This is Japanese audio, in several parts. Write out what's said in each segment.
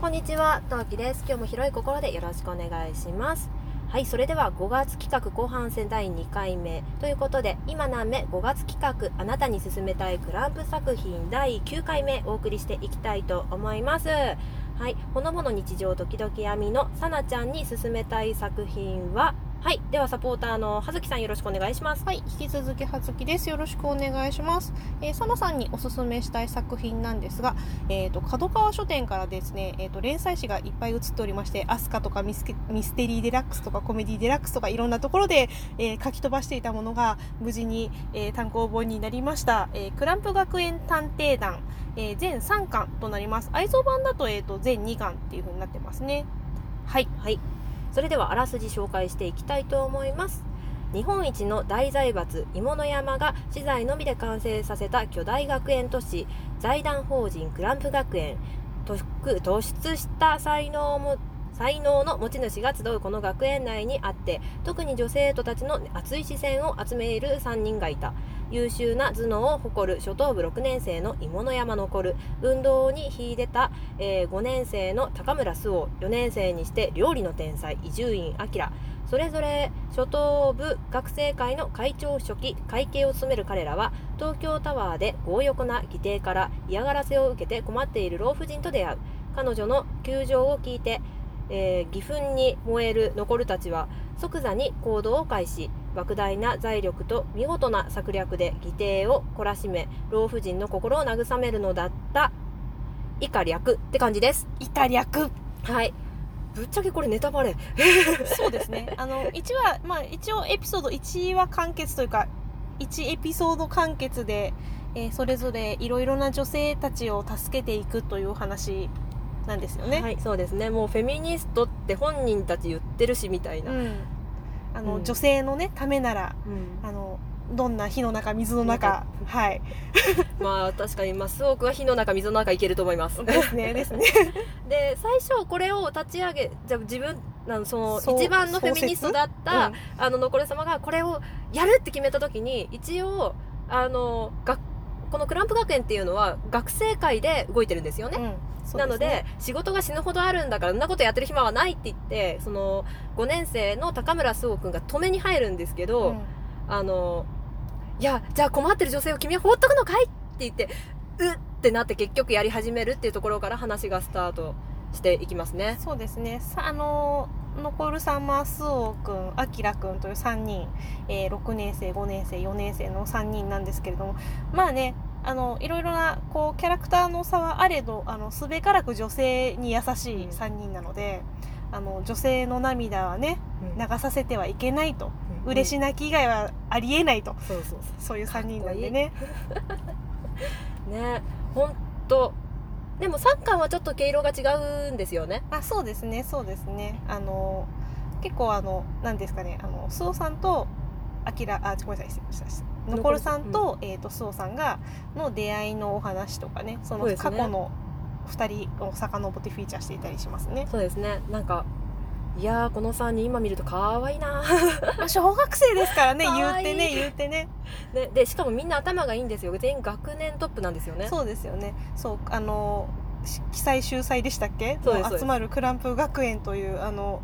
こんにちは、トウキです。今日も広い心でよろしくお願いします。はい、それでは5月企画後半戦第2回目ということで、今何目？5月企画あなたに勧めたいクランプ作品第9回目お送りしていきたいと思います。はい、ほのぼの日常時々闇のさなちゃんに勧めたい作品は、はい、ではサポーターの葉月さんよろしくお願いします。はい、引き続きはずきです。よろしくお願いします。えー、サナさんにおすすめしたい作品なんですが、えっ、と角川書店からですね、えっ、と連載誌がいっぱい写っておりまして、アスカとかミスケミステリーデラックスとかコメディデラックスとかいろんなところで、えー書き飛ばしていたものが無事に、えー単行本になりました。えークランプ学園探偵団、えー全3巻となります。愛蔵版だとえっ、と全2巻っていう風になってますね。はい。はい、それではあらすじ紹介していきたいと思います。日本一の大財閥芋の山が資材のみで完成させた巨大学園都市財団法人クランプ学園。突出した才能も才能の持ち主が集うこの学園内にあって特に女生徒たちの熱い視線を集める3人がいた。優秀な頭脳を誇る初等部6年生の芋の山残る。運動に秀でた、えー5年生の高村周央4年生にして料理の天才伊集院明。それぞれ初等部学生会の会長初期会計を務める彼らは東京タワーで強欲な義弟から嫌がらせを受けて困っている老婦人と出会う。彼女の窮状を聞いて、えー義憤に燃える残るたちは即座に行動を開始。莫大な財力と見事な策略で義弟を懲らしめ老婦人の心を慰めるのだった。以下略って感じです。イタ略。はい。ぶっちゃけこれネタバレ。そうですね。あの、1話、まあ一応エピソード1話完結というか、1エピソード完結で、えーそれぞれいろいろな女性たちを助けていくというお話なんですよね。はいそうですねもうフェミニストって本人たち言ってるしみたいな、うん。あの、うん女性のね、ためなら、うんあの、どんな火の中、水の中、はい。まあ確かにまあスオークは火の中水の中いけると思いますですね、ですね。で最初これを立ち上げじゃあ自分あのその一番のフェミニストだった、うんあの残る様がこれをやるって決めた時に一応あのがこのクランプ学園っていうのは学生会で動いてるんですよね、うんそうなので仕事が死ぬほどあるんだからそんなことやってる暇はないって言ってその5年生の高村周央君が止めに入るんですけど、うんあのいやじゃあ困ってる女性を君は放っとくのかいって言ってうっってなって結局やり始めるっていうところから話がスタートしていきますね。そうですね。さあの残るさんまスオくん、あきらくんという3人、えー6年生、5年生、4年生の3人なんですけれども、まあね、あのいろいろなこうキャラクターの差はあれど、あのすべからく女性に優しい3人なので、あの女性の涙はね流させてはいけないと、嬉しい、泣き以外はありえないと、そうそうそそういう3人なんでね。う ね本当でも3巻はちょっと毛色が違うんですよね。あそうですねそうですね。あの結構あの何ですかねあのスオさんとあきらあごめんなさい失礼しました。残るさんと,、えー、とスオさんがの出会いのお話とかねその過去の2人を遡ってフィーチャーしていたりしますね、そうですね。なんかいやーこの3人今見ると可愛いな。ま あ、小学生ですからねか言わい。いってね言ってね。ででしかもみんな頭がいいんですよ。全員学年トップなんですよね。そうですよね。そうあのし記載秀才でしたっけ？集まるクランプ学園というあの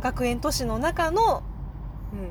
学園都市の中の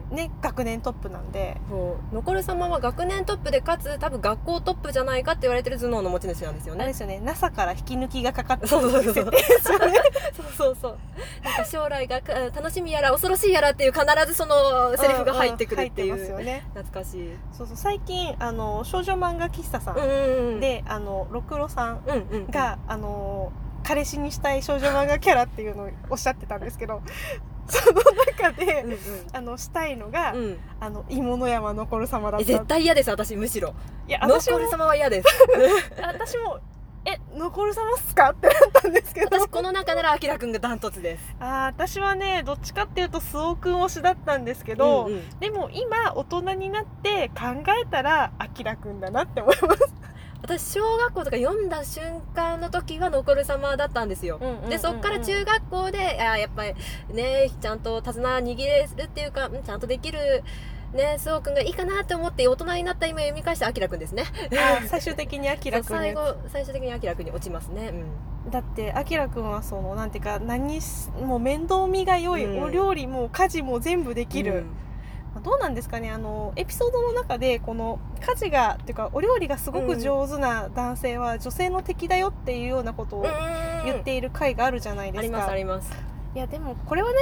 うん。ね学年トップなんで。そう。残る様は学年トップでかつ多分学校トップじゃないかって言われてる頭脳の持ち主なんですよね。ですよね。NASA から引き抜きがかかってるそうそうそうそう。設定ですよねそう。そうそう。なんか将来がか楽しみやら恐ろしいやらっていう必ずそのセリフが入ってくるっていんん入ってうますよね。懐かしい。そうそう。最近あの少女漫画喫茶さんうんうんうん。で、あのろくろさんうんうんが、あの彼氏にしたい少女漫画キャラっていうのをおっしゃってたんですけど その中で、うんうん。あのしたいのが、うん。あの芋の山残る様だった。え絶対嫌です私むしろ。いや私も残る様は嫌です。私もえ残る様っすかってなったんですけど。私この中ならあきらくんがダントツです。あー私はねどっちかっていうと周防くん推しだったんですけど、うんうん。でも今大人になって考えたらあきらくんだなって思います、私小学校とか読んだ瞬間の時は残る様だったんですよ、でそっから中学校であーやっぱりねちゃんと手綱握れるっていうかうんちゃんとできるねすおくんがいいかなって思って大人になった今読み返してあきらくんですね。あ最終的にあきらくん最後最終的にあきらくんに落ちます。ねうん。だってあきらくんはそのなんていうか何しもう面倒見が良い、うん。お料理も家事も全部できる、うん。まあどうなんですかねあのエピソードの中でこの家事がっていうかお料理がすごく上手な男性は女性の敵だよっていうようなことを言っている回があるじゃないですか、ありますあります。いやでもこれはね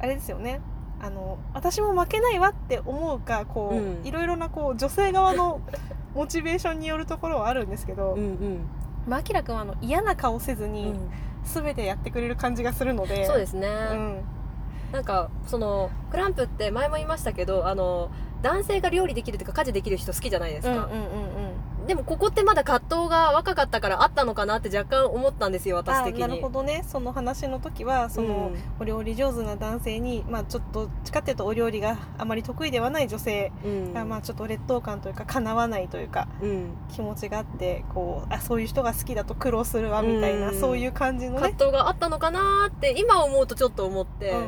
あれですよね。あの私も負けないわって思うかこう、うん。いろいろなこう女性側の モチベーションによるところはあるんですけど、うんうん。まあ、明らくんはあの嫌な顔せずうにん。全てやってくれる感じがするので、そうですね、うん、なんかそのクランプって前も言いましたけどあの男性が料理できるというか家事できる人好きじゃないですか、うんうんうんうん。でもここってまだ葛藤が若かったからあったのかなって若干思ったんですよ私的に。あなるほどね。その話の時はその、お料理上手な男性に、まあ、ちょっと近っていうとお料理があまり得意ではない女性うん。が、まあ、ちょっと劣等感というかかなわないというかうん。気持ちがあってこうあそういう人が好きだと苦労するわみたいな、うん。そういう感じの葛ね。藤があったのかなって今思うとちょっと思って、うんうん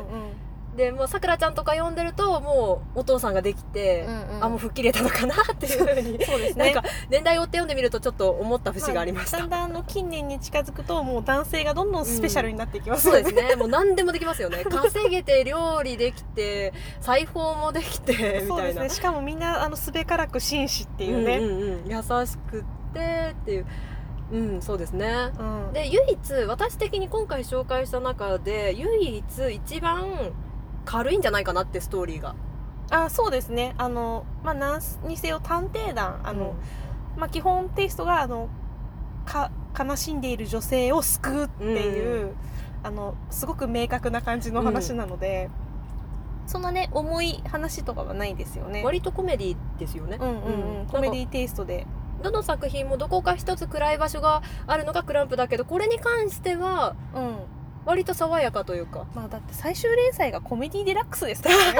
でもうさくらちゃんとか呼んでるともうお父さんができて、うんうん。あもう吹っ切れたのかなっていうふうに。そうですね。なんか年代を追って読んでみるとちょっと思った節がありました、だんだんあの近年に近づくともう男性がどんどんスペシャルになっていきますよね。そうですね。もう何でもできますよね。稼げて料理できて裁縫もできてみそうたいな。ですね。しかもみんなあのすべからく紳士っていうね。うんうんうん、優しくってっていう。うんそうですね。うん。で唯一私的に今回紹介した中で唯一一番軽いんじゃないかなってストーリーが。あそうですね。あの、まあ、何にせよ探偵団あの、まあ、基本テイストがあのか悲しんでいる女性を救うっていう、あのすごく明確な感じの話なので、そんなね重い話とかはないですよね。割とコメディですよね。うんうんうん、コメディテイストで。どの作品もどこか一つ暗い場所があるのがクランプだけどこれに関してはうん割と爽やかというか。まあだって最終連載がコメディデラックスですからね。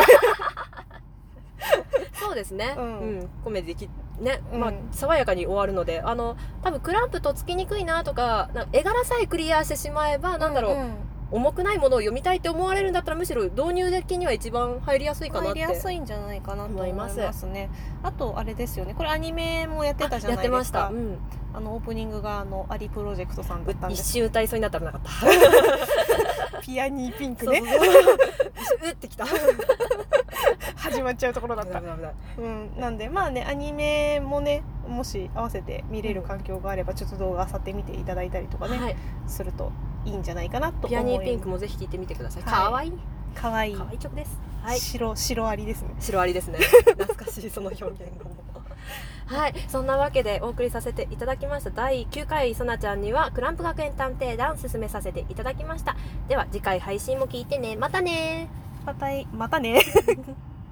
そうですね、ううん。んコメディきね、うん。まあ、爽やかに終わるので。あの多分クランプとっつきにくいなとか絵柄さえクリアしてしまえばなんだろう、ん重くないものを読みたいって思われるんだったらむしろ導入的には一番入りやすいかなって入りやすいんじゃないかなと思いますね。あとあれですよね。これアニメもやってたじゃやってました、ないですかうん、あのオープニングがあのアリプロジェクトさんだったんです一瞬歌いそうになったらなかっ。た ピアニーピンクね。そう ってきた始まっちゃうところだった。うん、なんでまあねアニメもねもし合わせて見れる環境があればちょっと動画あさって見ていただいたりとかね、はい、するといいんじゃないかなと思いピアニーピンクもぜひ聴いてみてください。はいかわいい。かわいいかわいい曲です。はい。白白アリですね白ありですね。懐かしいその表現語も。はい、そんなわけでお送りさせていただきました第9回そなちゃんにはクランプ学園探偵団進めさせていただきましたでは次回配信も聞いてねまたねまたいまたね